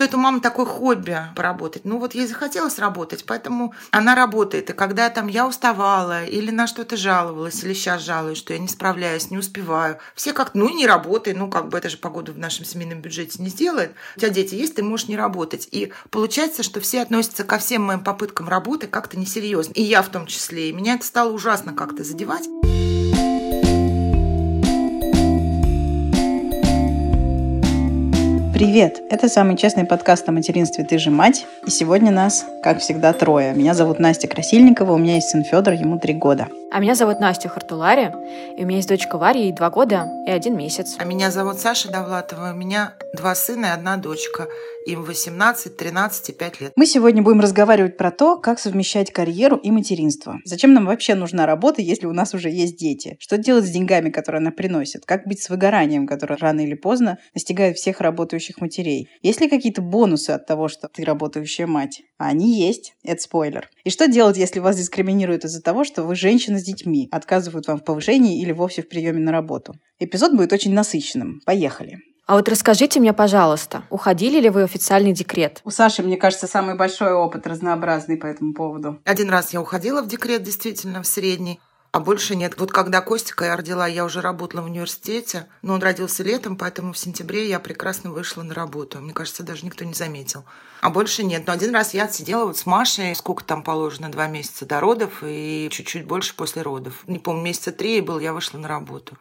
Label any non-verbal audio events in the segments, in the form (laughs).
Это у мамы такое хобби поработать. Ну вот ей захотелось работать, поэтому она работает. И когда там я уставала или на что-то жаловалась, или сейчас жалуюсь, что я не справляюсь, не успеваю, все как ну не работай, ну как бы это же погоду в нашем семейном бюджете не сделает. У тебя дети есть, ты можешь не работать. И получается, что все относятся ко всем моим попыткам работы как-то несерьезно. И я в том числе. И меня это стало ужасно как-то задевать. Привет! Это самый честный подкаст о материнстве «Ты же мать». И сегодня нас, как всегда, трое. Меня зовут Настя Красильникова, у меня есть сын Федор, ему три года. А меня зовут Настя Хартулари, и у меня есть дочка Варя, ей два года и один месяц. А меня зовут Саша Довлатова, у меня два сына и одна дочка. Им 18, 13 и 5 лет. Мы сегодня будем разговаривать про то, как совмещать карьеру и материнство. Зачем нам вообще нужна работа, если у нас уже есть дети? Что делать с деньгами, которые она приносит? Как быть с выгоранием, которое рано или поздно настигает всех работающих матерей? Есть ли какие-то бонусы от того, что ты работающая мать? А они есть. Это спойлер. И что делать, если вас дискриминируют из-за того, что вы женщина с детьми, отказывают вам в повышении или вовсе в приеме на работу? Эпизод будет очень насыщенным. Поехали. А вот расскажите мне, пожалуйста, уходили ли вы в официальный декрет? У Саши, мне кажется, самый большой опыт разнообразный по этому поводу. Один раз я уходила в декрет, действительно, в средний. А больше нет. Вот когда Костика я родила, я уже работала в университете, но он родился летом, поэтому в сентябре я прекрасно вышла на работу. Мне кажется, даже никто не заметил. А больше нет. Но один раз я отсидела вот с Машей, сколько там положено, два месяца до родов и чуть-чуть больше после родов. Не помню, месяца три был, я вышла на работу.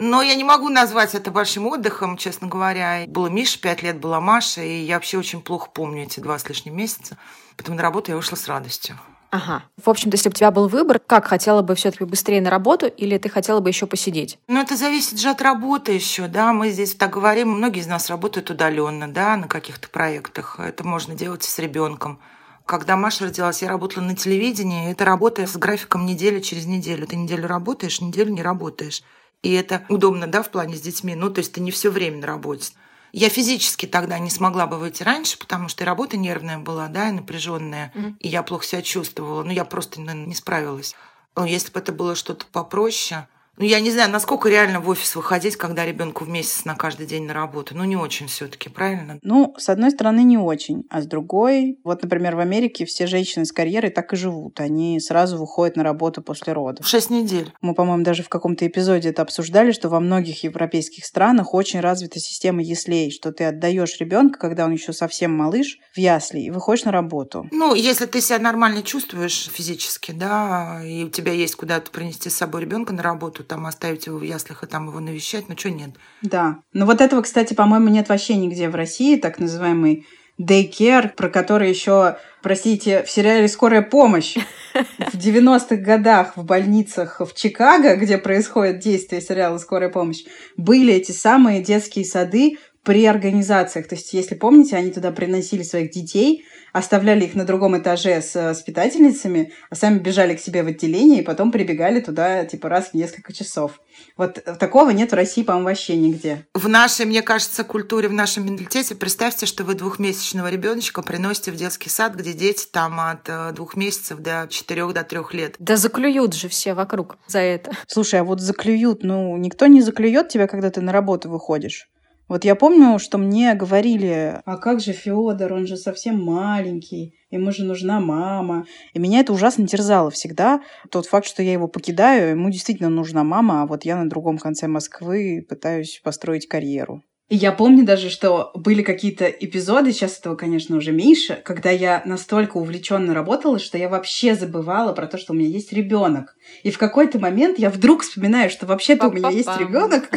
Но я не могу назвать это большим отдыхом, честно говоря. Было Миша, пять лет была Маша, и я вообще очень плохо помню эти два с лишним месяца. Потом на работу я вышла с радостью. Ага. В общем-то, если бы у тебя был выбор, как хотела бы все-таки быстрее на работу или ты хотела бы еще посидеть? Ну, это зависит же от работы еще, да. Мы здесь так говорим, многие из нас работают удаленно, да, на каких-то проектах. Это можно делать с ребенком. Когда Маша родилась, я работала на телевидении. Это работа с графиком недели через неделю. Ты неделю работаешь, неделю не работаешь. И это удобно, да, в плане с детьми. Ну, то есть ты не все время на работе. Я физически тогда не смогла бы выйти раньше, потому что и работа нервная была, да, и напряженная, mm-hmm. и я плохо себя чувствовала. Ну, я просто не справилась. Но если бы это было что-то попроще, ну, я не знаю, насколько реально в офис выходить, когда ребенку в месяц на каждый день на работу. Ну, не очень все-таки, правильно? Ну, с одной стороны, не очень. А с другой, вот, например, в Америке все женщины с карьерой так и живут. Они сразу выходят на работу после родов. Шесть недель. Мы, по-моему, даже в каком-то эпизоде это обсуждали, что во многих европейских странах очень развита система яслей, что ты отдаешь ребенка, когда он еще совсем малыш, в ясли и выходишь на работу. Ну, если ты себя нормально чувствуешь физически, да, и у тебя есть куда-то принести с собой ребенка на работу, там оставить его в яслях и там его навещать, ну что нет? Да. Но вот этого, кстати, по-моему, нет вообще нигде в России, так называемый дейкер, про который еще, простите, в сериале «Скорая помощь» в 90-х годах в больницах в Чикаго, где происходит действие сериала «Скорая помощь», были эти самые детские сады при организациях. То есть, если помните, они туда приносили своих детей – оставляли их на другом этаже с э, воспитательницами, а сами бежали к себе в отделение и потом прибегали туда типа раз в несколько часов. Вот такого нет в России, по-моему, вообще нигде. В нашей, мне кажется, культуре, в нашем менталитете, представьте, что вы двухмесячного ребеночка приносите в детский сад, где дети там от э, двух месяцев до четырех, до трех лет. Да заклюют же все вокруг за это. Слушай, а вот заклюют, ну, никто не заклюет тебя, когда ты на работу выходишь. Вот я помню, что мне говорили, а как же Федор, он же совсем маленький, ему же нужна мама. И меня это ужасно терзало всегда. Тот факт, что я его покидаю, ему действительно нужна мама, а вот я на другом конце Москвы пытаюсь построить карьеру. И я помню даже, что были какие-то эпизоды, сейчас этого, конечно, уже меньше, когда я настолько увлеченно работала, что я вообще забывала про то, что у меня есть ребенок. И в какой-то момент я вдруг вспоминаю, что вообще-то у меня есть ребенок,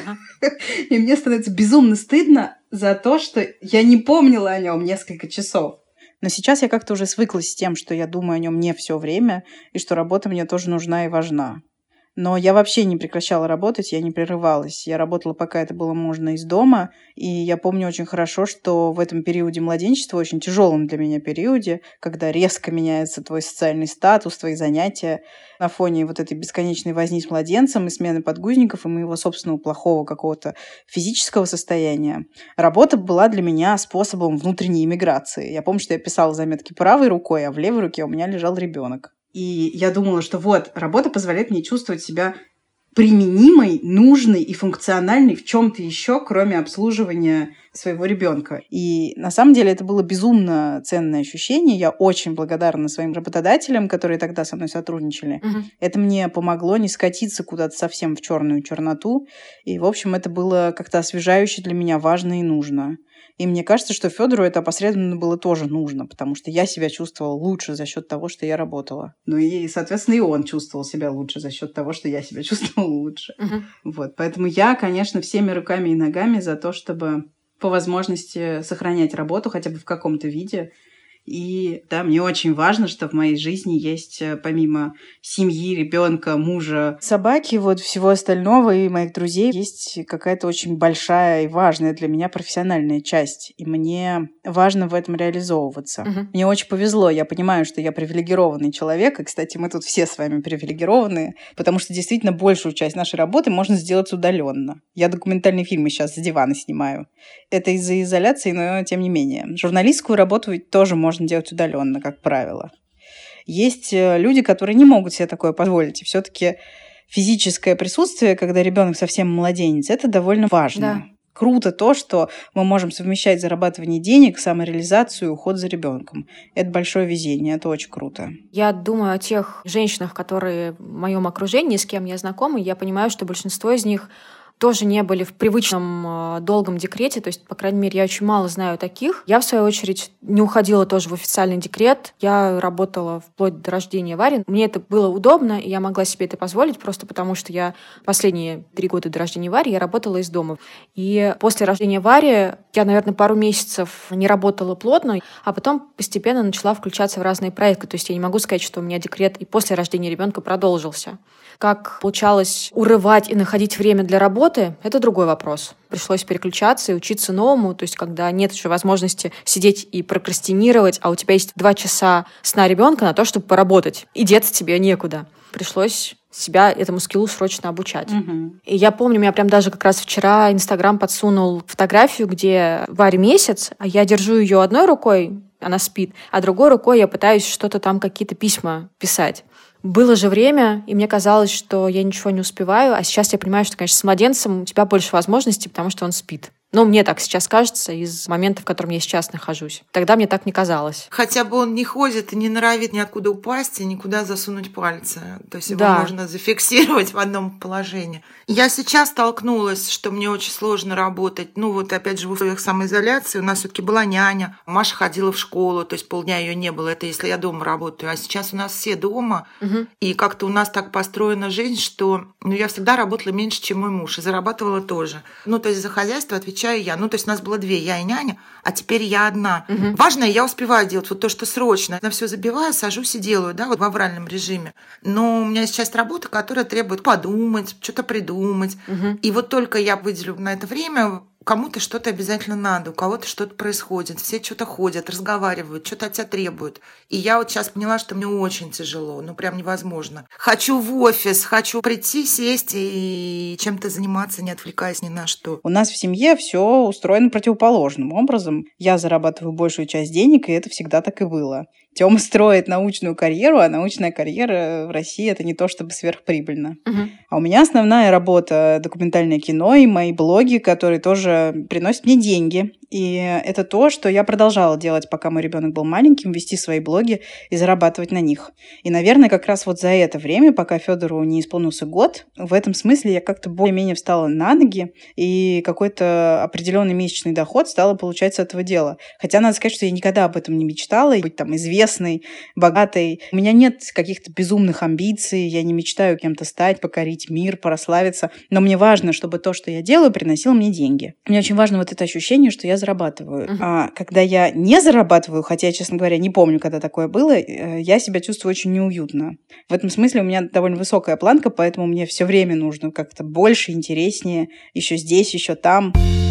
(laughs) и мне становится безумно стыдно за то, что я не помнила о нем несколько часов. Но сейчас я как-то уже свыклась с тем, что я думаю о нем не все время, и что работа мне тоже нужна и важна. Но я вообще не прекращала работать, я не прерывалась. Я работала, пока это было можно, из дома. И я помню очень хорошо, что в этом периоде младенчества, очень тяжелом для меня периоде, когда резко меняется твой социальный статус, твои занятия, на фоне вот этой бесконечной возни с младенцем и смены подгузников, и моего собственного плохого какого-то физического состояния, работа была для меня способом внутренней иммиграции. Я помню, что я писала заметки правой рукой, а в левой руке у меня лежал ребенок. И я думала, что вот, работа позволяет мне чувствовать себя применимой, нужной и функциональной в чем-то еще, кроме обслуживания своего ребенка. И на самом деле это было безумно ценное ощущение. Я очень благодарна своим работодателям, которые тогда со мной сотрудничали. Угу. Это мне помогло не скатиться куда-то совсем в черную черноту. И, в общем, это было как-то освежающе для меня важно и нужно. И мне кажется, что Федору это опосредованно было тоже нужно, потому что я себя чувствовала лучше за счет того, что я работала. Ну и, соответственно, и он чувствовал себя лучше за счет того, что я себя (laughs) чувствовала лучше. Uh-huh. Вот. Поэтому я, конечно, всеми руками и ногами за то, чтобы по возможности сохранять работу хотя бы в каком-то виде, и да, мне очень важно, что в моей жизни есть э, помимо семьи, ребенка, мужа, собаки, вот всего остального и моих друзей есть какая-то очень большая и важная для меня профессиональная часть. И мне важно в этом реализовываться. Угу. Мне очень повезло. Я понимаю, что я привилегированный человек. И, кстати, мы тут все с вами привилегированные, потому что действительно большую часть нашей работы можно сделать удаленно. Я документальные фильмы сейчас с дивана снимаю. Это из-за изоляции, но тем не менее. Журналистскую работу тоже можно можно делать удаленно, как правило. Есть э, люди, которые не могут себе такое позволить. И все-таки физическое присутствие, когда ребенок совсем младенец, это довольно важно. Да. Круто то, что мы можем совмещать зарабатывание денег, самореализацию и уход за ребенком. Это большое везение, это очень круто. Я думаю о тех женщинах, которые в моем окружении, с кем я знакома, я понимаю, что большинство из них тоже не были в привычном э, долгом декрете, то есть, по крайней мере, я очень мало знаю таких. Я, в свою очередь, не уходила тоже в официальный декрет. Я работала вплоть до рождения Вари. Мне это было удобно, и я могла себе это позволить, просто потому что я последние три года до рождения Вари я работала из дома. И после рождения Вари я, наверное, пару месяцев не работала плотно, а потом постепенно начала включаться в разные проекты. То есть я не могу сказать, что у меня декрет и после рождения ребенка продолжился. Как получалось урывать и находить время для работы, это другой вопрос. Пришлось переключаться и учиться новому, то есть когда нет еще возможности сидеть и прокрастинировать, а у тебя есть два часа сна ребенка на то, чтобы поработать, и деться тебе некуда. Пришлось себя этому скиллу срочно обучать. Угу. И я помню, меня прям даже как раз вчера Инстаграм подсунул фотографию, где Варя месяц, а я держу ее одной рукой, она спит, а другой рукой я пытаюсь что-то там, какие-то письма писать. Было же время, и мне казалось, что я ничего не успеваю, а сейчас я понимаю, что, конечно, с младенцем у тебя больше возможностей, потому что он спит. Ну, мне так сейчас кажется из момента, в котором я сейчас нахожусь. Тогда мне так не казалось. Хотя бы он не ходит и не норовит никуда упасть и никуда засунуть пальцы. То есть его да. можно зафиксировать в одном положении. Я сейчас столкнулась, что мне очень сложно работать. Ну, вот опять же в условиях самоизоляции у нас все таки была няня. Маша ходила в школу, то есть полдня ее не было. Это если я дома работаю. А сейчас у нас все дома. Угу. И как-то у нас так построена жизнь, что ну, я всегда работала меньше, чем мой муж. И зарабатывала тоже. Ну, то есть за хозяйство отвечаю отвечаю я. Ну, то есть у нас было две, я и няня, а теперь я одна. Угу. Важное я успеваю делать вот то, что срочно. На все забиваю, сажусь и делаю, да, вот в авральном режиме. Но у меня есть часть работы, которая требует подумать, что-то придумать. Угу. И вот только я выделю на это время, кому-то что-то обязательно надо, у кого-то что-то происходит, все что-то ходят, разговаривают, что-то от тебя требуют. И я вот сейчас поняла, что мне очень тяжело, ну прям невозможно. Хочу в офис, хочу прийти, сесть и чем-то заниматься, не отвлекаясь ни на что. У нас в семье все устроено противоположным образом. Я зарабатываю большую часть денег, и это всегда так и было. Тёма строит научную карьеру, а научная карьера в России это не то чтобы сверхприбыльно. Угу. А у меня основная работа документальное кино и мои блоги, которые тоже приносят мне деньги. И это то, что я продолжала делать, пока мой ребенок был маленьким, вести свои блоги и зарабатывать на них. И, наверное, как раз вот за это время, пока Федору не исполнился год, в этом смысле я как-то более-менее встала на ноги, и какой-то определенный месячный доход стала получать с этого дела. Хотя надо сказать, что я никогда об этом не мечтала, быть там известной, богатой. У меня нет каких-то безумных амбиций, я не мечтаю кем-то стать, покорить мир, прославиться. Но мне важно, чтобы то, что я делаю, приносило мне деньги. Мне очень важно вот это ощущение, что я зарабатываю. Uh-huh. А когда я не зарабатываю, хотя я, честно говоря, не помню, когда такое было, э, я себя чувствую очень неуютно. В этом смысле у меня довольно высокая планка, поэтому мне все время нужно как-то больше, интереснее, еще здесь, еще там. Я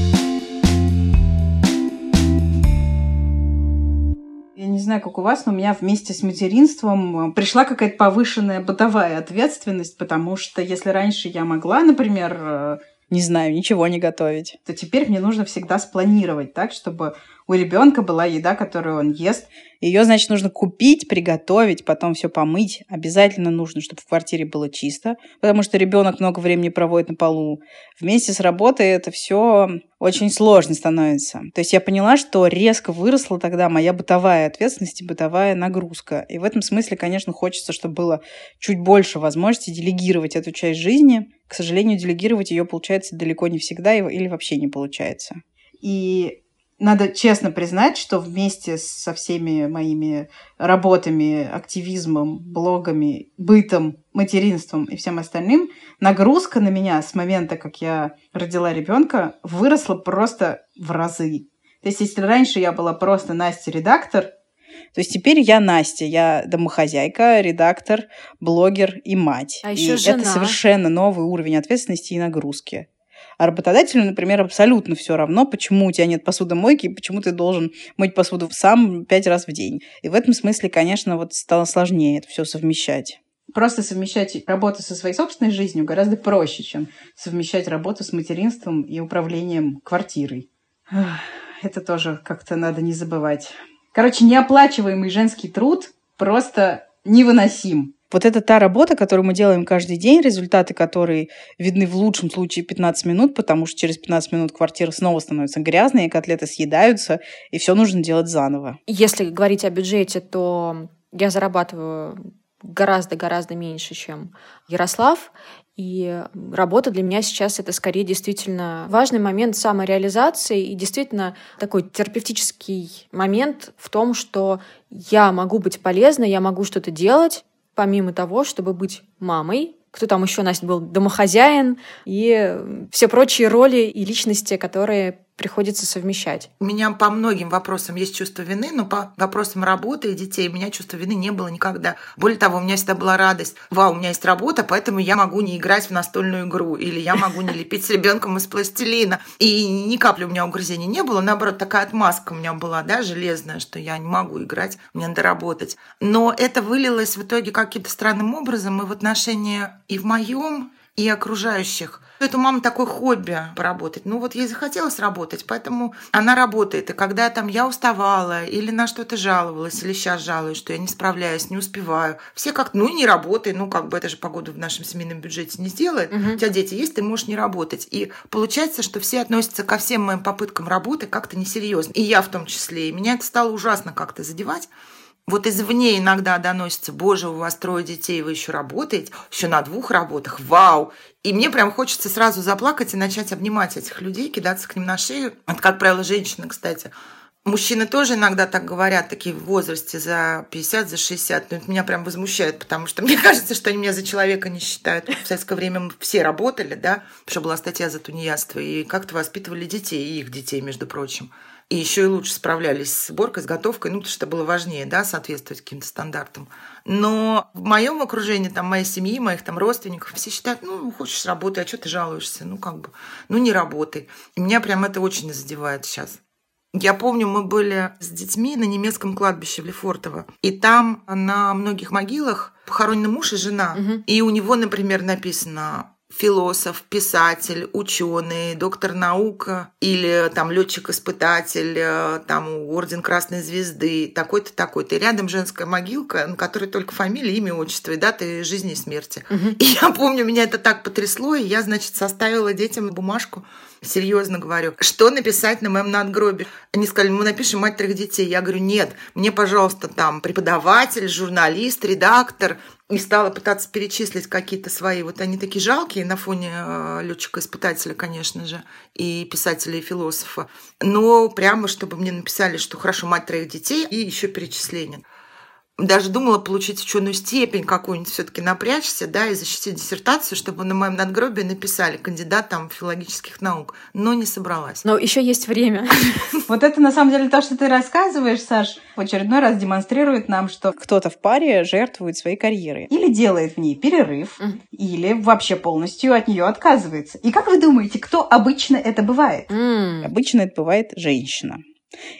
не знаю, как у вас, но у меня вместе с материнством э, пришла какая-то повышенная бытовая ответственность, потому что если раньше я могла, например, э, не знаю, ничего не готовить, то теперь мне нужно всегда спланировать так, чтобы у ребенка была еда, которую он ест. Ее, значит, нужно купить, приготовить, потом все помыть. Обязательно нужно, чтобы в квартире было чисто, потому что ребенок много времени проводит на полу. Вместе с работой это все очень сложно становится. То есть я поняла, что резко выросла тогда моя бытовая ответственность и бытовая нагрузка. И в этом смысле, конечно, хочется, чтобы было чуть больше возможности делегировать эту часть жизни. К сожалению, делегировать ее получается далеко не всегда или вообще не получается. И надо честно признать, что вместе со всеми моими работами, активизмом, блогами, бытом, материнством и всем остальным, нагрузка на меня с момента, как я родила ребенка, выросла просто в разы. То есть, если раньше я была просто Настя-редактор, то есть теперь я Настя, я домохозяйка, редактор, блогер и мать. А и еще жена. это совершенно новый уровень ответственности и нагрузки. А работодателю, например, абсолютно все равно, почему у тебя нет посудомойки и почему ты должен мыть посуду сам пять раз в день. И в этом смысле, конечно, вот стало сложнее это все совмещать. Просто совмещать работу со своей собственной жизнью гораздо проще, чем совмещать работу с материнством и управлением квартирой. Это тоже как-то надо не забывать. Короче, неоплачиваемый женский труд просто невыносим. Вот это та работа, которую мы делаем каждый день, результаты которой видны в лучшем случае 15 минут, потому что через 15 минут квартира снова становится грязной, котлеты съедаются, и все нужно делать заново. Если говорить о бюджете, то я зарабатываю гораздо-гораздо меньше, чем Ярослав. И работа для меня сейчас это скорее действительно важный момент самореализации и действительно такой терапевтический момент в том, что я могу быть полезна, я могу что-то делать, помимо того, чтобы быть мамой, кто там еще, Настя, был домохозяин и все прочие роли и личности, которые приходится совмещать. У меня по многим вопросам есть чувство вины, но по вопросам работы и детей у меня чувства вины не было никогда. Более того, у меня всегда была радость. Вау, у меня есть работа, поэтому я могу не играть в настольную игру, или я могу не лепить с ребенком из пластилина. И ни капли у меня угрызений не было. Наоборот, такая отмазка у меня была, да, железная, что я не могу играть, мне надо работать. Но это вылилось в итоге каким-то странным образом и в отношении и в моем, и окружающих. Это у мамы такое хобби поработать. Ну вот ей захотелось работать, поэтому она работает. И когда там я уставала или на что-то жаловалась, или сейчас жалуюсь, что я не справляюсь, не успеваю, все как ну не работай, ну как бы это же погоду в нашем семейном бюджете не сделает. Мгм. У тебя дети есть, ты можешь не работать. И получается, что все относятся ко всем моим попыткам работы как-то несерьезно. И я в том числе. И меня это стало ужасно как-то задевать. Вот извне иногда доносится, боже, у вас трое детей, вы еще работаете, еще на двух работах, вау. И мне прям хочется сразу заплакать и начать обнимать этих людей, кидаться к ним на шею. Это, как правило, женщины, кстати. Мужчины тоже иногда так говорят, такие в возрасте за 50, за 60. Но это меня прям возмущает, потому что (laughs) мне кажется, что они меня за человека не считают. В советское время мы все работали, да, потому что была статья за тунеядство, и как-то воспитывали детей, и их детей, между прочим. И еще и лучше справлялись с уборкой, с готовкой, ну, потому что было важнее, да, соответствовать каким-то стандартам. Но в моем окружении, там, моей семьи, моих там родственников, все считают, ну, хочешь работай, а что ты жалуешься? Ну, как бы, ну, не работай. И меня прям это очень задевает сейчас. Я помню, мы были с детьми на немецком кладбище в Лефортово. И там на многих могилах похоронены муж и жена. Мгм. И у него, например, написано философ, писатель, ученый, доктор наук или там летчик-испытатель, э, там орден Красной Звезды, такой-то, такой-то. И рядом женская могилка, на которой только фамилия, имя, отчество и даты жизни и смерти. Мгм. И я помню, меня это так потрясло, и я, значит, составила детям бумажку, серьезно говорю, что написать на моем надгробе. Они сказали, мы напишем мать трех детей. Я говорю, нет, мне, пожалуйста, там преподаватель, журналист, редактор. И стала пытаться перечислить какие-то свои. Вот они такие жалкие на фоне э, летчика-испытателя, конечно же, и писателя, и философа. Но прямо, чтобы мне написали, что хорошо, мать троих детей, и еще перечисление. Даже думала получить ученую степень какую-нибудь все-таки напрячься, да, и защитить диссертацию, чтобы на моем надгробии написали кандидат там филологических наук. Но не собралась. Но еще есть время. (laughs) Вот это на самом деле то, что ты рассказываешь, Саш, в очередной раз демонстрирует нам, что кто-то в паре жертвует своей карьерой. Или делает в ней перерыв, или вообще полностью от нее отказывается. И как вы думаете, кто обычно это бывает? Обычно это бывает женщина.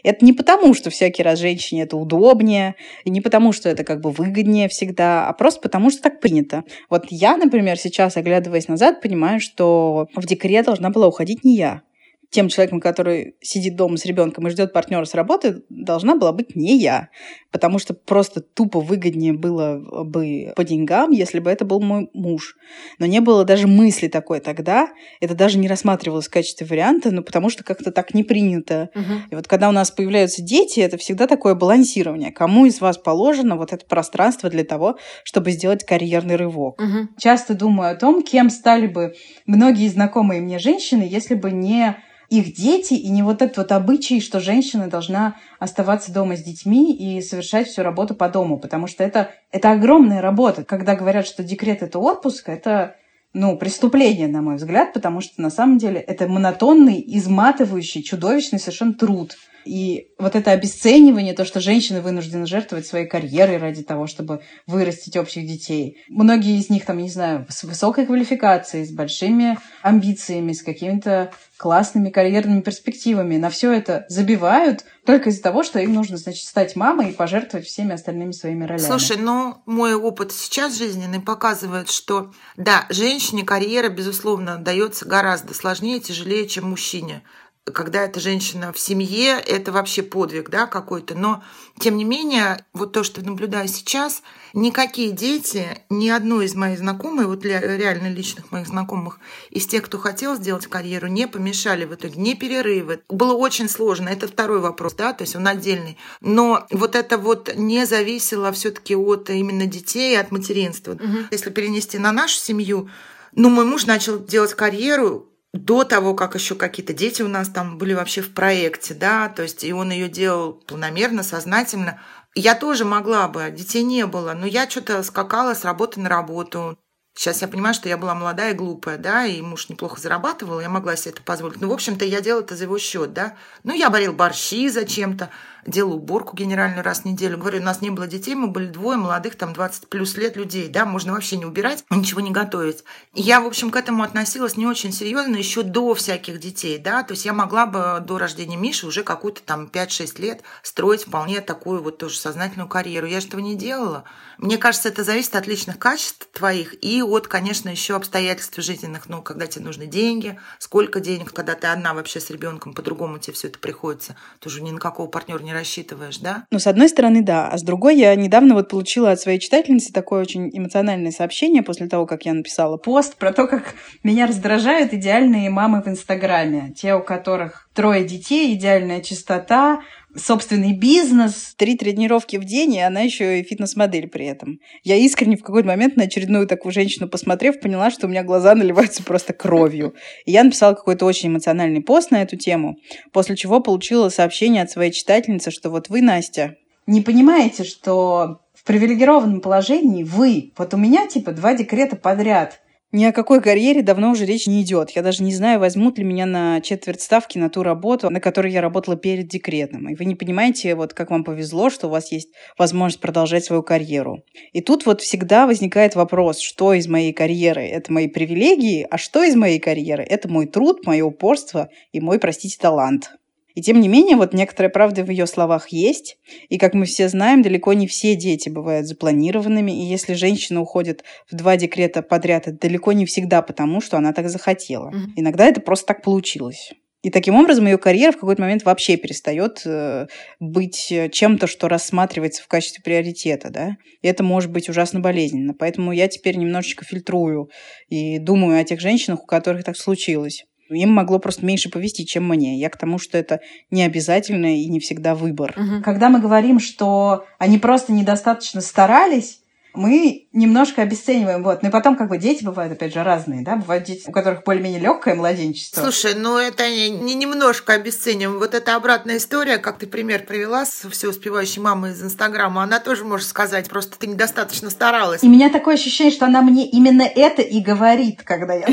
Это не потому, что всякий раз женщине это удобнее, и не потому, что это как бы выгоднее всегда, а просто потому, что так принято. Вот я, например, сейчас, оглядываясь назад, понимаю, что в декрет должна была уходить не я. Тем человеком, который сидит дома с ребенком и ждет партнера с работы, должна была быть не я. Потому что просто тупо выгоднее было бы по деньгам, если бы это был мой муж. Но не было даже мысли такой тогда. Это даже не рассматривалось в качестве варианта, ну, потому что как-то так не принято. Угу. И вот когда у нас появляются дети, это всегда такое балансирование. Кому из вас положено вот это пространство для того, чтобы сделать карьерный рывок? Угу. Часто думаю о том, кем стали бы многие знакомые мне женщины, если бы не их дети, и не вот этот вот обычай, что женщина должна оставаться дома с детьми и совершать всю работу по дому, потому что это, это огромная работа. Когда говорят, что декрет — это отпуск, это ну, преступление, на мой взгляд, потому что на самом деле это монотонный, изматывающий, чудовищный совершенно труд — и вот это обесценивание, то, что женщины вынуждены жертвовать своей карьерой ради того, чтобы вырастить общих детей. Многие из них, там, не знаю, с высокой квалификацией, с большими амбициями, с какими-то классными карьерными перспективами. На все это забивают только из-за того, что им нужно, значит, стать мамой и пожертвовать всеми остальными своими ролями. Слушай, ну, мой опыт сейчас жизненный показывает, что, да, женщине карьера, безусловно, дается гораздо сложнее, тяжелее, чем мужчине когда эта женщина в семье, это вообще подвиг, да, какой-то. Но, тем не менее, вот то, что наблюдаю сейчас, никакие дети, ни одной из моих знакомых, вот реально личных моих знакомых, из тех, кто хотел сделать карьеру, не помешали в итоге, не перерывы. Было очень сложно, это второй вопрос, да, то есть он отдельный. Но вот это вот не зависело все таки от именно детей, от материнства. Угу. Если перенести на нашу семью, ну, мой муж начал делать карьеру до того, как еще какие-то дети у нас там были вообще в проекте, да, то есть и он ее делал планомерно, сознательно. Я тоже могла бы, детей не было, но я что-то скакала с работы на работу. Сейчас я понимаю, что я была молодая и глупая, да, и муж неплохо зарабатывал, я могла себе это позволить. Ну, в общем-то, я делала это за его счет, да. Ну, я варил борщи зачем-то, делаю уборку генеральную раз в неделю. Говорю, у нас не было детей, мы были двое молодых, там 20 плюс лет людей, да, можно вообще не убирать, ничего не готовить. я, в общем, к этому относилась не очень серьезно еще до всяких детей, да, то есть я могла бы до рождения Миши уже какую-то там 5-6 лет строить вполне такую вот тоже сознательную карьеру. Я же этого не делала. Мне кажется, это зависит от личных качеств твоих и от, конечно, еще обстоятельств жизненных, ну, когда тебе нужны деньги, сколько денег, когда ты одна вообще с ребенком, по-другому тебе все это приходится, тоже ни на какого партнера не рассчитываешь, да? Ну, с одной стороны, да. А с другой, я недавно вот получила от своей читательницы такое очень эмоциональное сообщение после того, как я написала пост про то, как меня раздражают идеальные мамы в Инстаграме. Те, у которых трое детей, идеальная чистота, собственный бизнес, три тренировки в день, и она еще и фитнес-модель при этом. Я искренне в какой-то момент на очередную такую женщину посмотрев, поняла, что у меня глаза (laughs) наливаются просто кровью. И я написала какой-то очень эмоциональный пост на эту тему, после чего получила сообщение от своей читательницы, что вот вы, Настя, не понимаете, что в привилегированном положении вы, вот у меня типа два декрета подряд – ни о какой карьере давно уже речь не идет. Я даже не знаю, возьмут ли меня на четверть ставки на ту работу, на которой я работала перед декретом. И вы не понимаете, вот как вам повезло, что у вас есть возможность продолжать свою карьеру. И тут вот всегда возникает вопрос, что из моей карьеры – это мои привилегии, а что из моей карьеры – это мой труд, мое упорство и мой, простите, талант. И тем не менее, вот некоторая правда в ее словах есть. И, как мы все знаем, далеко не все дети бывают запланированными. И если женщина уходит в два декрета подряд, это далеко не всегда потому, что она так захотела. Mm-hmm. Иногда это просто так получилось. И таким образом ее карьера в какой-то момент вообще перестает э, быть чем-то, что рассматривается в качестве приоритета, да. И это может быть ужасно болезненно. Поэтому я теперь немножечко фильтрую и думаю о тех женщинах, у которых так случилось. Им могло просто меньше повести, чем мне. Я к тому, что это не обязательно и не всегда выбор. Угу. Когда мы говорим, что они просто недостаточно старались, мы немножко обесцениваем. Вот. Ну и потом, как бы, дети бывают, опять же, разные, да? Бывают дети, у которых более-менее легкое младенчество. Слушай, ну это не, не немножко обесцениваем. Вот эта обратная история, как ты пример привела с все успевающей мамой из Инстаграма, она тоже может сказать, просто ты недостаточно старалась. И у меня такое ощущение, что она мне именно это и говорит, когда я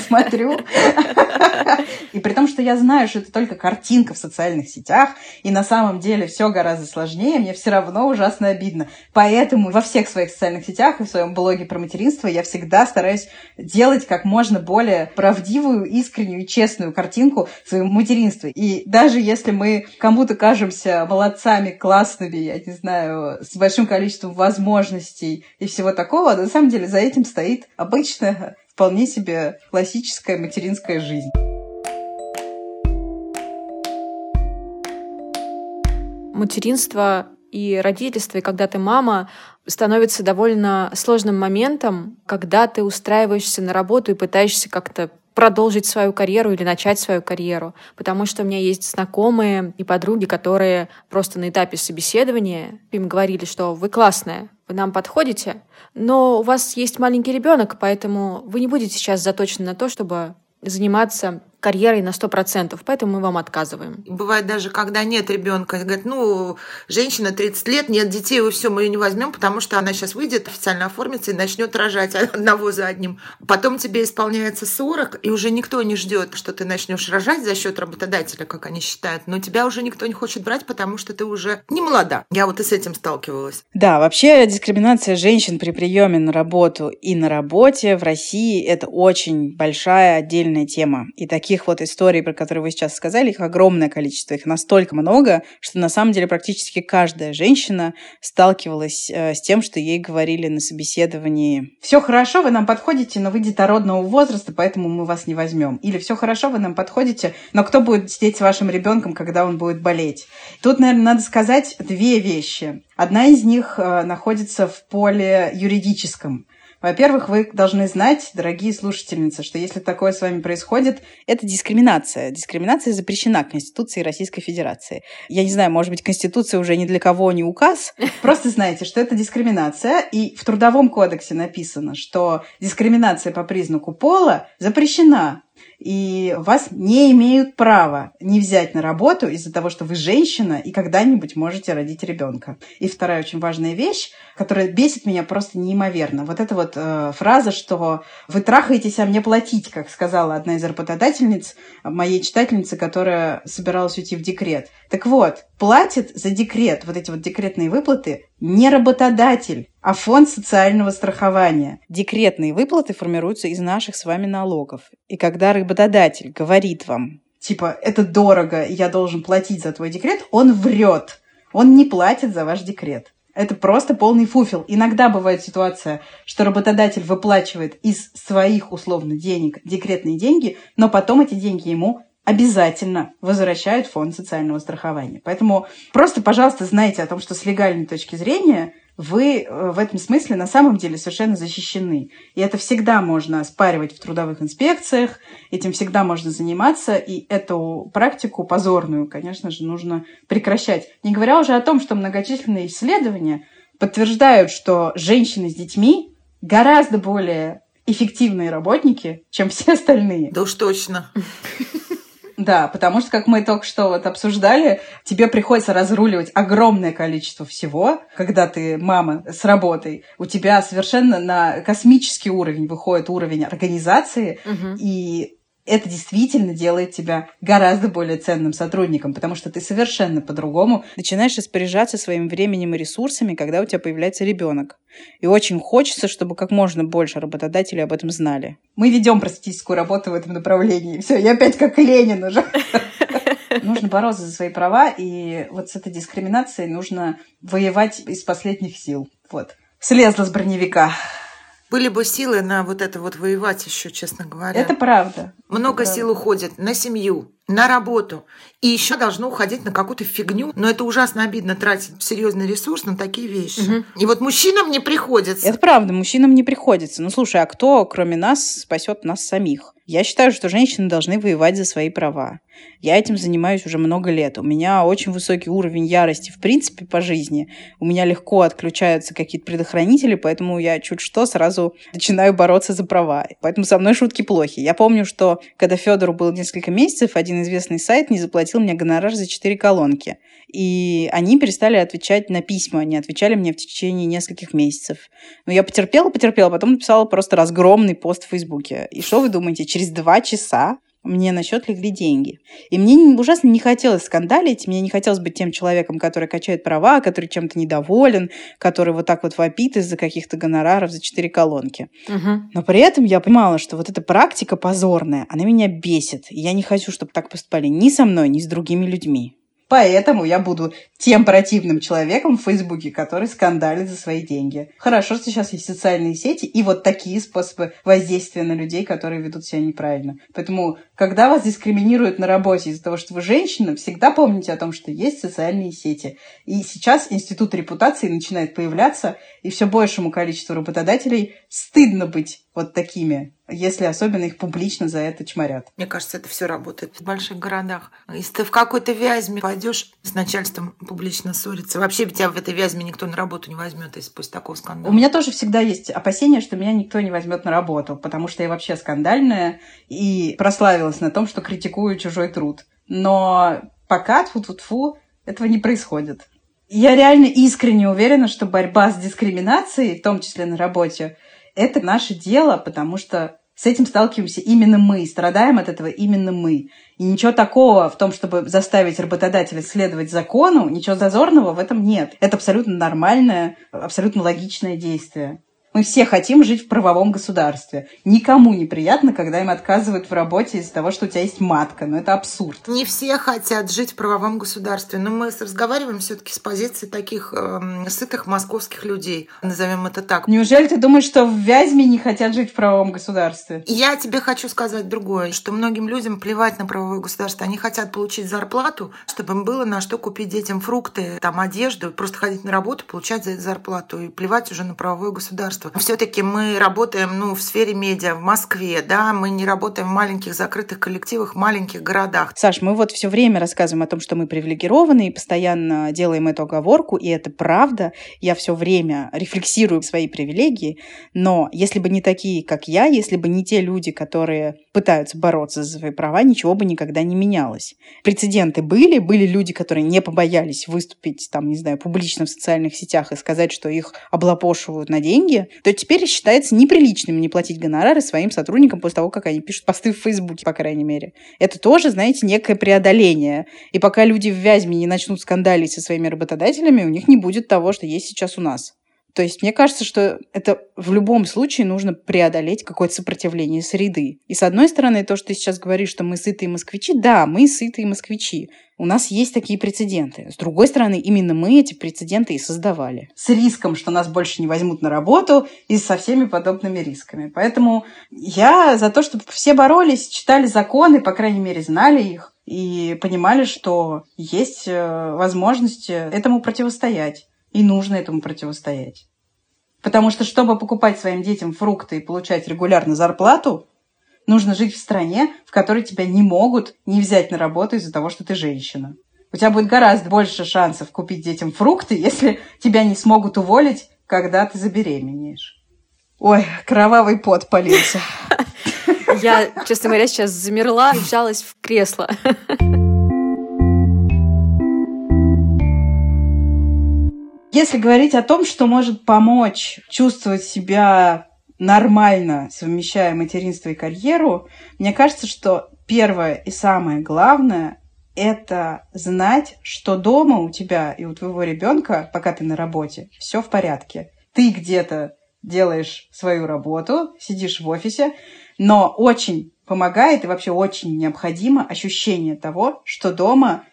(laughs) смотрю. И при том, что я знаю, что это только картинка в социальных сетях, и на самом деле все гораздо сложнее, мне все равно ужасно обидно. Поэтому во всех своих социальных социальных сетях и в своем блоге про материнство я всегда стараюсь делать как можно более правдивую, искреннюю и честную картинку своего материнства. И даже если мы кому-то кажемся молодцами, классными, я не знаю, с большим количеством возможностей и всего такого, на самом деле за этим стоит обычная, вполне себе классическая материнская жизнь. Материнство и родительство, и когда ты мама, становится довольно сложным моментом, когда ты устраиваешься на работу и пытаешься как-то продолжить свою карьеру или начать свою карьеру. Потому что у меня есть знакомые и подруги, которые просто на этапе собеседования им говорили, что вы классная, вы нам подходите, но у вас есть маленький ребенок, поэтому вы не будете сейчас заточены на то, чтобы заниматься карьерой на 100%, поэтому мы вам отказываем. Бывает даже, когда нет ребенка, говорят, ну, женщина 30 лет, нет детей, и все, мы ее не возьмем, потому что она сейчас выйдет, официально оформится и начнет рожать (laughs) одного за одним. Потом тебе исполняется 40, и уже никто не ждет, что ты начнешь рожать за счет работодателя, как они считают, но тебя уже никто не хочет брать, потому что ты уже не молода. Я вот и с этим сталкивалась. Да, вообще дискриминация женщин при приеме на работу и на работе в России – это очень большая отдельная тема. И таких таких вот историй, про которые вы сейчас сказали, их огромное количество, их настолько много, что на самом деле практически каждая женщина сталкивалась э, с тем, что ей говорили на собеседовании. Все хорошо, вы нам подходите, но вы детородного возраста, поэтому мы вас не возьмем. Или все хорошо, вы нам подходите, но кто будет сидеть с вашим ребенком, когда он будет болеть? Тут, наверное, надо сказать две вещи. Одна из них э, находится в поле юридическом. Во-первых, вы должны знать, дорогие слушательницы, что если такое с вами происходит, это дискриминация. Дискриминация запрещена Конституцией Российской Федерации. Я не знаю, может быть, Конституция уже ни для кого не указ. (laughs) Просто знайте, что это дискриминация. И в Трудовом кодексе написано, что дискриминация по признаку пола запрещена и вас не имеют права не взять на работу из-за того, что вы женщина и когда-нибудь можете родить ребенка. И вторая очень важная вещь, которая бесит меня просто неимоверно. Вот эта вот э, фраза, что вы трахаетесь, а мне платить, как сказала одна из работодательниц, моей читательницы, которая собиралась уйти в декрет. Так вот, платит за декрет, вот эти вот декретные выплаты, не работодатель, а фонд социального страхования. Декретные выплаты формируются из наших с вами налогов. И когда работодатель говорит вам, типа, это дорого, я должен платить за твой декрет, он врет. Он не платит за ваш декрет. Это просто полный фуфел. Иногда бывает ситуация, что работодатель выплачивает из своих условно денег декретные деньги, но потом эти деньги ему обязательно возвращают фонд социального страхования. Поэтому просто, пожалуйста, знайте о том, что с легальной точки зрения вы э, в этом смысле на самом деле совершенно защищены. И это всегда можно оспаривать в трудовых инспекциях, этим всегда можно заниматься, и эту практику позорную, конечно же, нужно прекращать. Не говоря уже о том, что многочисленные исследования подтверждают, что женщины с детьми гораздо более эффективные работники, чем все остальные. Да уж точно. Да, потому что, как мы только что вот обсуждали, тебе приходится разруливать огромное количество всего, когда ты мама с работой. У тебя совершенно на космический уровень выходит уровень организации, угу. и это действительно делает тебя гораздо более ценным сотрудником, потому что ты совершенно по-другому начинаешь распоряжаться своим временем и ресурсами, когда у тебя появляется ребенок. И очень хочется, чтобы как можно больше работодателей об этом знали. Мы ведем просветительскую работу в этом направлении. Все, я опять как Ленин уже. (laughs) Нужно бороться за свои права, и вот с этой дискриминацией нужно воевать из последних сил. Вот. Слезла с броневика были бы силы на вот это вот воевать еще, честно говоря. Это правда. Много это сил правда. уходит на семью, на работу. И еще должно уходить на какую-то фигню. Но это ужасно обидно тратить серьезный ресурс на такие вещи. Угу. И вот мужчинам не приходится. Это правда, мужчинам не приходится. Ну слушай, а кто, кроме нас, спасет нас самих? Я считаю, что женщины должны воевать за свои права. Я этим занимаюсь уже много лет. У меня очень высокий уровень ярости, в принципе, по жизни. У меня легко отключаются какие-то предохранители, поэтому я чуть что сразу начинаю бороться за права. Поэтому со мной шутки плохи. Я помню, что когда Федору было несколько месяцев, один известный сайт не заплатил мне гонорар за четыре колонки. И они перестали отвечать на письма, они отвечали мне в течение нескольких месяцев. Но я потерпела, потерпела, потом написала просто разгромный пост в Фейсбуке. И что вы думаете, через два часа мне на счет легли деньги. И мне ужасно не хотелось скандалить, мне не хотелось быть тем человеком, который качает права, который чем-то недоволен, который вот так вот вопит из-за каких-то гонораров за четыре колонки. Угу. Но при этом я понимала, что вот эта практика позорная, она меня бесит. И я не хочу, чтобы так поступали ни со мной, ни с другими людьми. Поэтому я буду тем противным человеком в Фейсбуке, который скандалит за свои деньги. Хорошо, что сейчас есть социальные сети и вот такие способы воздействия на людей, которые ведут себя неправильно. Поэтому, когда вас дискриминируют на работе из-за того, что вы женщина, всегда помните о том, что есть социальные сети. И сейчас институт репутации начинает появляться, и все большему количеству работодателей стыдно быть вот такими, если особенно их публично за это чморят. Мне кажется, это все работает в больших городах. Если ты в какой-то Вязьме пойдешь с начальством публично ссориться, вообще тебя в этой Вязьме никто на работу не возьмет, если после такого скандала. У меня тоже всегда есть опасение, что меня никто не возьмет на работу, потому что я вообще скандальная и прославилась на том, что критикую чужой труд. Но пока, тьфу-тьфу-тьфу, этого не происходит. Я реально искренне уверена, что борьба с дискриминацией, в том числе на работе, это наше дело, потому что с этим сталкиваемся именно мы, страдаем от этого именно мы. И ничего такого в том, чтобы заставить работодателя следовать закону, ничего зазорного в этом нет. Это абсолютно нормальное, абсолютно логичное действие. Мы все хотим жить в правовом государстве. Никому неприятно, когда им отказывают в работе из-за того, что у тебя есть матка. Но это абсурд. Не все хотят жить в правовом государстве. Но мы разговариваем все-таки с позиции таких э, сытых московских людей. Назовем это так. Неужели ты думаешь, что в Вязьме не хотят жить в правовом государстве? Я тебе хочу сказать другое, что многим людям плевать на правовое государство. Они хотят получить зарплату, чтобы им было на что купить детям фрукты, там одежду, просто ходить на работу, получать за это зарплату и плевать уже на правовое государство пространство. Все-таки мы работаем ну, в сфере медиа в Москве, да, мы не работаем в маленьких закрытых коллективах, в маленьких городах. Саш, мы вот все время рассказываем о том, что мы привилегированы и постоянно делаем эту оговорку, и это правда. Я все время рефлексирую свои привилегии, но если бы не такие, как я, если бы не те люди, которые пытаются бороться за свои права, ничего бы никогда не менялось. Прецеденты были, были люди, которые не побоялись выступить, там, не знаю, публично в социальных сетях и сказать, что их облапошивают на деньги, то теперь считается неприличным не платить гонорары своим сотрудникам после того, как они пишут посты в Фейсбуке, по крайней мере. Это тоже, знаете, некое преодоление. И пока люди в Вязьме не начнут скандалить со своими работодателями, у них не будет того, что есть сейчас у нас. То есть мне кажется, что это в любом случае нужно преодолеть какое-то сопротивление среды. И с одной стороны, то, что ты сейчас говоришь, что мы сытые москвичи, да, мы сытые москвичи. У нас есть такие прецеденты. С другой стороны, именно мы эти прецеденты и создавали. С риском, что нас больше не возьмут на работу и со всеми подобными рисками. Поэтому я за то, чтобы все боролись, читали законы, по крайней мере, знали их и понимали, что есть э, возможность этому противостоять и нужно этому противостоять. Потому что, чтобы покупать своим детям фрукты и получать регулярно зарплату, нужно жить в стране, в которой тебя не могут не взять на работу из-за того, что ты женщина. У тебя будет гораздо больше шансов купить детям фрукты, если тебя не смогут уволить, когда ты забеременеешь. Ой, кровавый пот полился. (laughs) Я, честно говоря, сейчас замерла и вжалась в кресло. (laughs) Если говорить о том, что может помочь чувствовать себя нормально, совмещая материнство и карьеру, мне кажется, что первое и самое главное – это знать, что дома у тебя и у твоего ребенка, пока ты на работе, все в порядке. Ты где-то делаешь свою работу, сидишь в офисе, но очень помогает и вообще очень необходимо ощущение того, что дома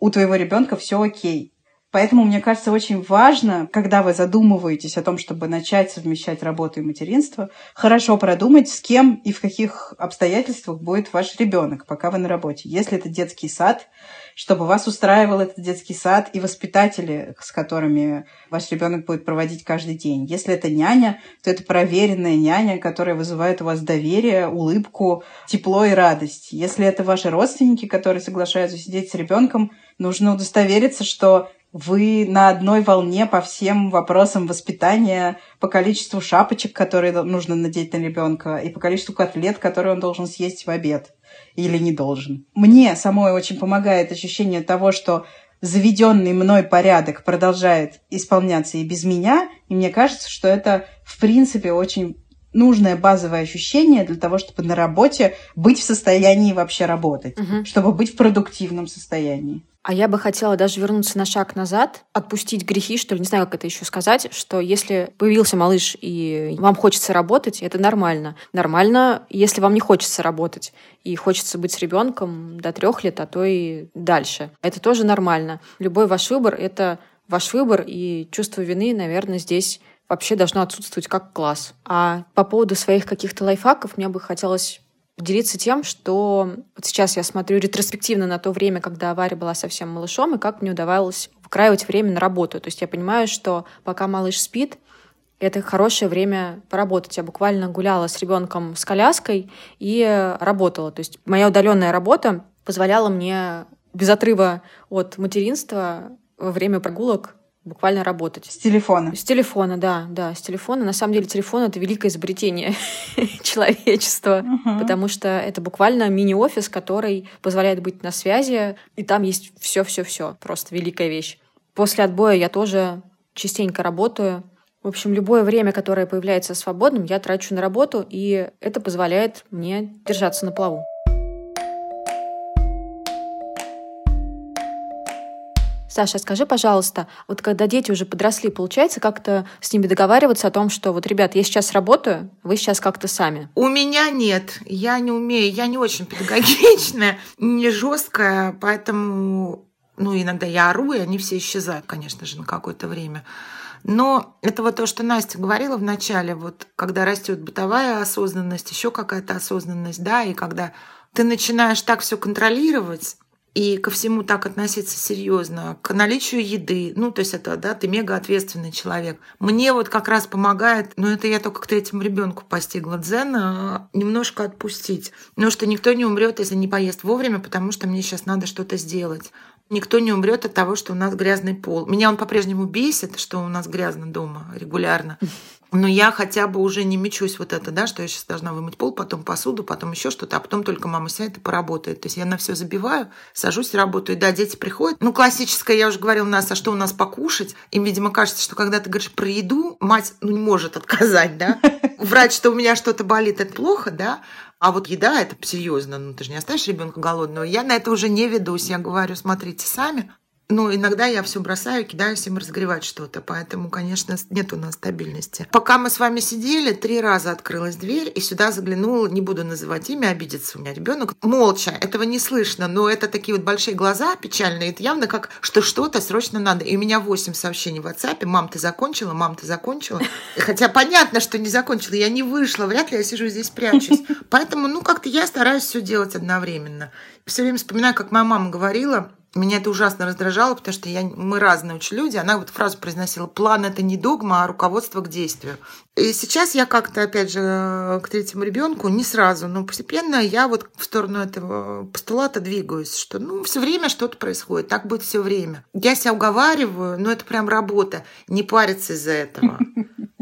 у твоего ребенка все окей. Поэтому, мне кажется, очень важно, когда вы задумываетесь о том, чтобы начать совмещать работу и материнство, хорошо продумать, с кем и в каких обстоятельствах будет ваш ребенок, пока вы на работе. Если это детский сад, чтобы вас устраивал этот детский сад и воспитатели, с которыми ваш ребенок будет проводить каждый день. Если это няня, то это проверенная няня, которая вызывает у вас доверие, улыбку, тепло и радость. Если это ваши родственники, которые соглашаются сидеть с ребенком, нужно удостовериться, что вы на одной волне по всем вопросам воспитания, по количеству шапочек, которые нужно надеть на ребенка, и по количеству котлет, которые он должен съесть в обед или не должен. Мне самой очень помогает ощущение того, что заведенный мной порядок продолжает исполняться и без меня, и мне кажется, что это в принципе очень нужное базовое ощущение для того, чтобы на работе быть в состоянии вообще работать, угу. чтобы быть в продуктивном состоянии. А я бы хотела даже вернуться на шаг назад, отпустить грехи, что ли, не знаю, как это еще сказать, что если появился малыш и вам хочется работать, это нормально. Нормально, если вам не хочется работать и хочется быть с ребенком до трех лет, а то и дальше. Это тоже нормально. Любой ваш выбор — это ваш выбор, и чувство вины, наверное, здесь вообще должно отсутствовать как класс. А по поводу своих каких-то лайфхаков мне бы хотелось поделиться тем, что вот сейчас я смотрю ретроспективно на то время, когда Варя была совсем малышом, и как мне удавалось выкраивать время на работу. То есть я понимаю, что пока малыш спит, это хорошее время поработать. Я буквально гуляла с ребенком с коляской и работала. То есть моя удаленная работа позволяла мне без отрыва от материнства во время прогулок буквально работать. С телефона? С телефона, да, да, с телефона. На самом деле телефон — это великое изобретение (laughs) человечества, uh-huh. потому что это буквально мини-офис, который позволяет быть на связи, и там есть все, все, все, просто великая вещь. После отбоя я тоже частенько работаю. В общем, любое время, которое появляется свободным, я трачу на работу, и это позволяет мне держаться на плаву. Саша, скажи, пожалуйста, вот когда дети уже подросли, получается как-то с ними договариваться о том, что вот, ребят, я сейчас работаю, вы сейчас как-то сами? У меня нет. Я не умею, я не очень педагогичная, не жесткая, поэтому ну, иногда я ору, и они все исчезают, конечно же, на какое-то время. Но это вот то, что Настя говорила в начале, вот когда растет бытовая осознанность, еще какая-то осознанность, да, и когда ты начинаешь так все контролировать, и ко всему так относиться серьезно, к наличию еды, ну, то есть это, да, ты мега ответственный человек. Мне вот как раз помогает, ну, это я только к третьему ребенку постигла дзена, немножко отпустить. Потому что никто не умрет, если не поест вовремя, потому что мне сейчас надо что-то сделать. Никто не умрет от того, что у нас грязный пол. Меня он по-прежнему бесит, что у нас грязно дома регулярно но я хотя бы уже не мечусь вот это, да, что я сейчас должна вымыть пол, потом посуду, потом еще что-то, а потом только мама сядет и поработает. То есть я на все забиваю, сажусь, работаю. Да, дети приходят. Ну, классическое, я уже говорила, у нас, а что у нас покушать? Им, видимо, кажется, что когда ты говоришь про еду, мать ну, не может отказать, да. (laughs) Врать, что у меня что-то болит, это плохо, да. А вот еда это серьезно, ну ты же не оставишь ребенка голодного. Я на это уже не ведусь. Я говорю, смотрите сами, но иногда я все бросаю, кидаюсь им разгревать что-то, поэтому, конечно, нет у нас стабильности. Пока мы с вами сидели, три раза открылась дверь, и сюда заглянула, не буду называть имя, обидится у меня ребенок. Молча, этого не слышно, но это такие вот большие глаза печальные, это явно как, что что-то срочно надо. И у меня восемь сообщений в WhatsApp, мам, ты закончила, мам, ты закончила. Хотя понятно, что не закончила, я не вышла, вряд ли я сижу здесь прячусь. Поэтому, ну, как-то я стараюсь все делать одновременно. Все время вспоминаю, как моя мама говорила, меня это ужасно раздражало, потому что я, мы разные очень люди. Она вот фразу произносила «план – это не догма, а руководство к действию». И сейчас я как-то, опять же, к третьему ребенку не сразу, но постепенно я вот в сторону этого постулата двигаюсь, что ну все время что-то происходит, так будет все время. Я себя уговариваю, но это прям работа, не париться из-за этого.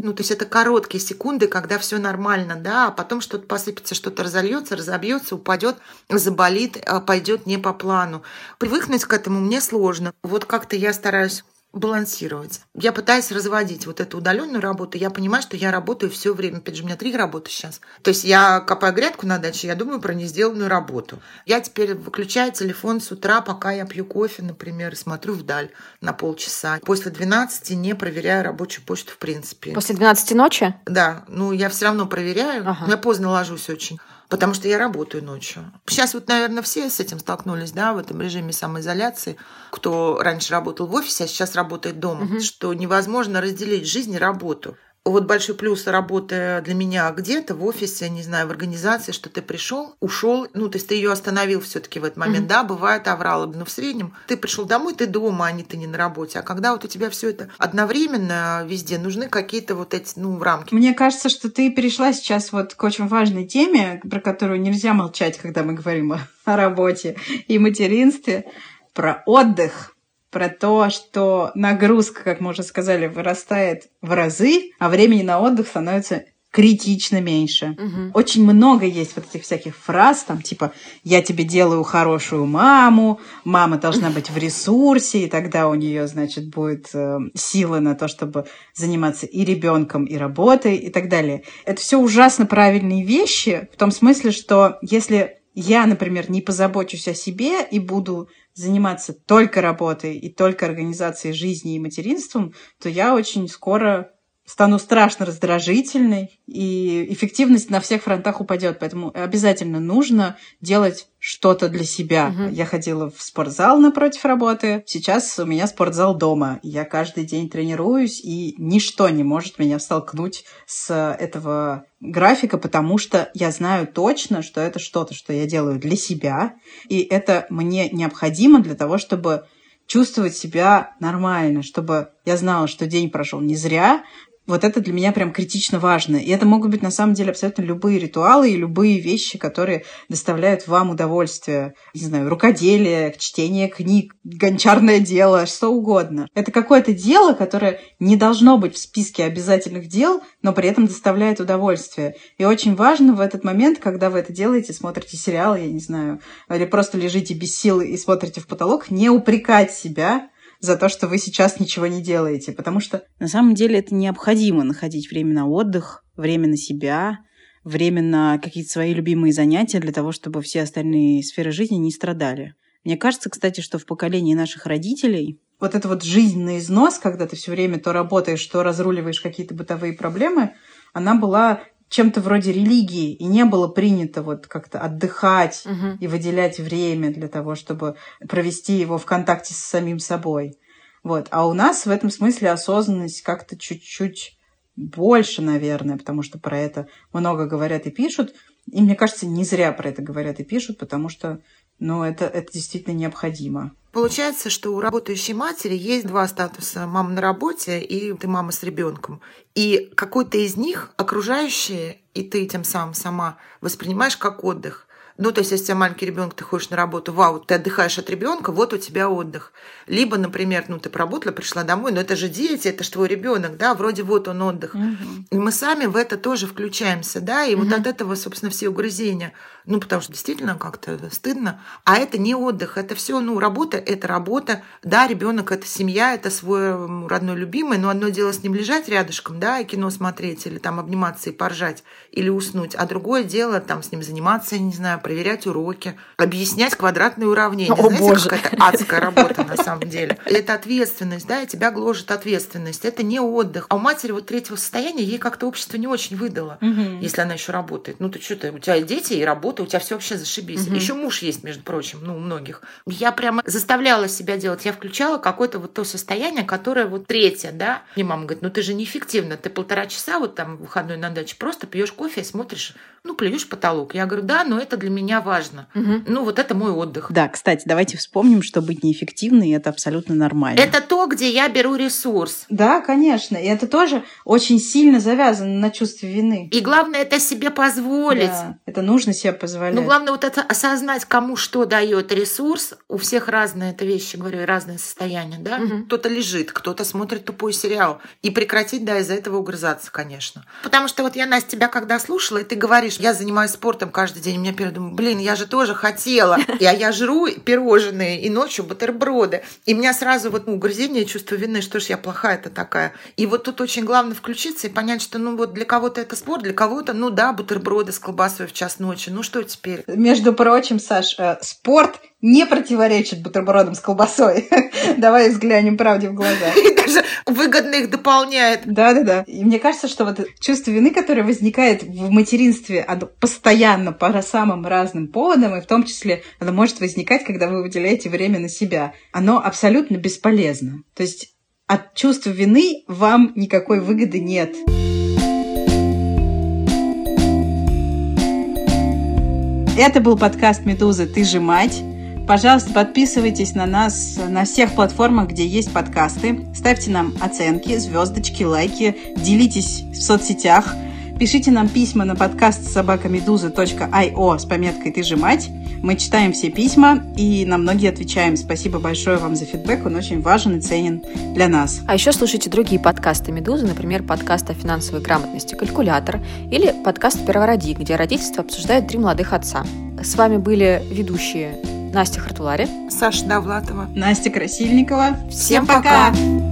Ну, то есть это короткие секунды, когда все нормально, да, а потом что-то посыпется, что-то разольется, разобьется, упадет, заболит, а пойдет не по плану. Привыкнуть к этому мне сложно. Вот как-то я стараюсь балансировать. Я пытаюсь разводить вот эту удаленную работу. Я понимаю, что я работаю все время. Опять же, у меня три работы сейчас. То есть я копаю грядку на даче, я думаю про несделанную работу. Я теперь выключаю телефон с утра, пока я пью кофе, например, и смотрю вдаль на полчаса. После 12 не проверяю рабочую почту в принципе. После 12 ночи? Да. Ну, я все равно проверяю. Ага. Я поздно ложусь очень потому что я работаю ночью. Сейчас вот, наверное, все с этим столкнулись, да, в этом режиме самоизоляции, кто раньше работал в офисе, а сейчас работает дома, угу. что невозможно разделить жизнь и работу вот большой плюс работы для меня где-то в офисе, не знаю, в организации, что ты пришел, ушел, ну, то есть ты ее остановил все-таки в этот момент, mm-hmm. да, бывает авралы, но в среднем ты пришел домой, ты дома, а не ты не на работе. А когда вот у тебя все это одновременно везде, нужны какие-то вот эти, ну, рамки. Мне кажется, что ты перешла сейчас вот к очень важной теме, про которую нельзя молчать, когда мы говорим о, о работе и материнстве, про отдых про то, что нагрузка, как мы уже сказали, вырастает в разы, а времени на отдых становится критично меньше. Угу. Очень много есть вот этих всяких фраз, там типа «я тебе делаю хорошую маму», «мама должна быть в ресурсе», и тогда у нее, значит, будет э, сила на то, чтобы заниматься и ребенком, и работой, и так далее. Это все ужасно правильные вещи, в том смысле, что если я, например, не позабочусь о себе и буду заниматься только работой и только организацией жизни и материнством, то я очень скоро стану страшно раздражительной, и эффективность на всех фронтах упадет. Поэтому обязательно нужно делать что-то для себя. Угу. Я ходила в спортзал напротив работы. Сейчас у меня спортзал дома. Я каждый день тренируюсь, и ничто не может меня столкнуть с этого графика, потому что я знаю точно, что это что-то, что я делаю для себя, и это мне необходимо для того, чтобы чувствовать себя нормально, чтобы я знала, что день прошел не зря, вот это для меня прям критично важно. И это могут быть на самом деле абсолютно любые ритуалы и любые вещи, которые доставляют вам удовольствие. Не знаю, рукоделие, чтение книг, гончарное дело, что угодно. Это какое-то дело, которое не должно быть в списке обязательных дел, но при этом доставляет удовольствие. И очень важно в этот момент, когда вы это делаете, смотрите сериал, я не знаю, или просто лежите без сил и смотрите в потолок, не упрекать себя за то, что вы сейчас ничего не делаете, потому что на самом деле это необходимо находить время на отдых, время на себя, время на какие-то свои любимые занятия для того, чтобы все остальные сферы жизни не страдали. Мне кажется, кстати, что в поколении наших родителей вот эта вот жизнь на износ, когда ты все время то работаешь, то разруливаешь какие-то бытовые проблемы, она была чем-то вроде религии, и не было принято вот как-то отдыхать угу. и выделять время для того, чтобы провести его в контакте с самим собой. Вот. А у нас в этом смысле осознанность как-то чуть-чуть больше, наверное, потому что про это много говорят и пишут. И мне кажется, не зря про это говорят и пишут, потому что ну, это, это действительно необходимо. Получается, что у работающей матери есть два статуса. Мама на работе и ты мама с ребенком. И какой-то из них окружающие, и ты тем самым сама воспринимаешь как отдых. Ну, то есть, если у тебя маленький ребенок, ты ходишь на работу, вау, ты отдыхаешь от ребенка, вот у тебя отдых. Либо, например, ну, ты поработала, пришла домой, но это же дети, это же твой ребенок, да, вроде вот он отдых. Угу. И мы сами в это тоже включаемся, да, и угу. вот от этого, собственно, все угрызения. Ну, потому что действительно как-то стыдно. А это не отдых, это все, ну, работа, это работа. Да, ребенок это семья, это свой родной любимый, но одно дело с ним лежать рядышком, да, и кино смотреть, или там обниматься и поржать, или уснуть, а другое дело там с ним заниматься, не знаю, проверять уроки, объяснять квадратные уравнения. О, Знаете, боже. какая-то адская работа на самом деле. Это ответственность, да, и тебя гложет ответственность. Это не отдых. А у матери вот третьего состояния ей как-то общество не очень выдало, угу. если она еще работает. Ну, ты что ты, у тебя дети и работа, у тебя все вообще зашибись. Угу. Еще муж есть, между прочим, ну, у многих. Я прямо заставляла себя делать. Я включала какое-то вот то состояние, которое вот третье, да. И мама говорит, ну ты же неэффективно. Ты полтора часа вот там выходной на даче просто пьешь кофе и смотришь, ну, плюешь потолок. Я говорю, да, но это для меня важно. Угу. Ну, вот это мой отдых. Да, кстати, давайте вспомним, что быть неэффективной – это абсолютно нормально. Это то, где я беру ресурс. Да, конечно. И это тоже очень сильно завязано на чувстве вины. И главное это себе позволить. Да, это нужно себе позволять. Ну, главное вот это осознать, кому что дает ресурс. У всех разные это вещи, говорю, разные состояния, да? Угу. Кто-то лежит, кто-то смотрит тупой сериал. И прекратить, да, из-за этого угрызаться, конечно. Потому что вот я, Настя, тебя когда слушала, и ты говоришь, я занимаюсь спортом каждый день, меня первый думаю, блин, я же тоже хотела. (laughs) И, а я жру пирожные и ночью бутерброды. И у меня сразу вот ну, угрызение, чувство вины, что ж я плохая-то такая. И вот тут очень главное включиться и понять, что ну вот для кого-то это спорт, для кого-то, ну да, бутерброды с колбасой в час ночи. Ну что теперь? Между прочим, Саш, э, спорт не противоречит бутербродам с колбасой. (laughs) Давай взглянем правде в глаза. (laughs) И даже выгодно их дополняет. Да-да-да. И мне кажется, что вот чувство вины, которое возникает в материнстве постоянно по самым разным поводам, и в том числе оно может возникать, когда вы выделяете время на себя, оно абсолютно бесполезно. То есть от чувства вины вам никакой выгоды нет. Это был подкаст «Медуза. Ты же мать». Пожалуйста, подписывайтесь на нас на всех платформах, где есть подкасты. Ставьте нам оценки, звездочки, лайки. Делитесь в соцсетях. Пишите нам письма на подкаст собакамедуза.io с пометкой «Ты же мать». Мы читаем все письма и на многие отвечаем. Спасибо большое вам за фидбэк, он очень важен и ценен для нас. А еще слушайте другие подкасты «Медузы», например, подкаст о финансовой грамотности «Калькулятор» или подкаст «Первороди», где родительство обсуждают три молодых отца. С вами были ведущие Настя Хартулари, Саша Давлатова, Настя Красильникова. Всем, Всем пока! пока!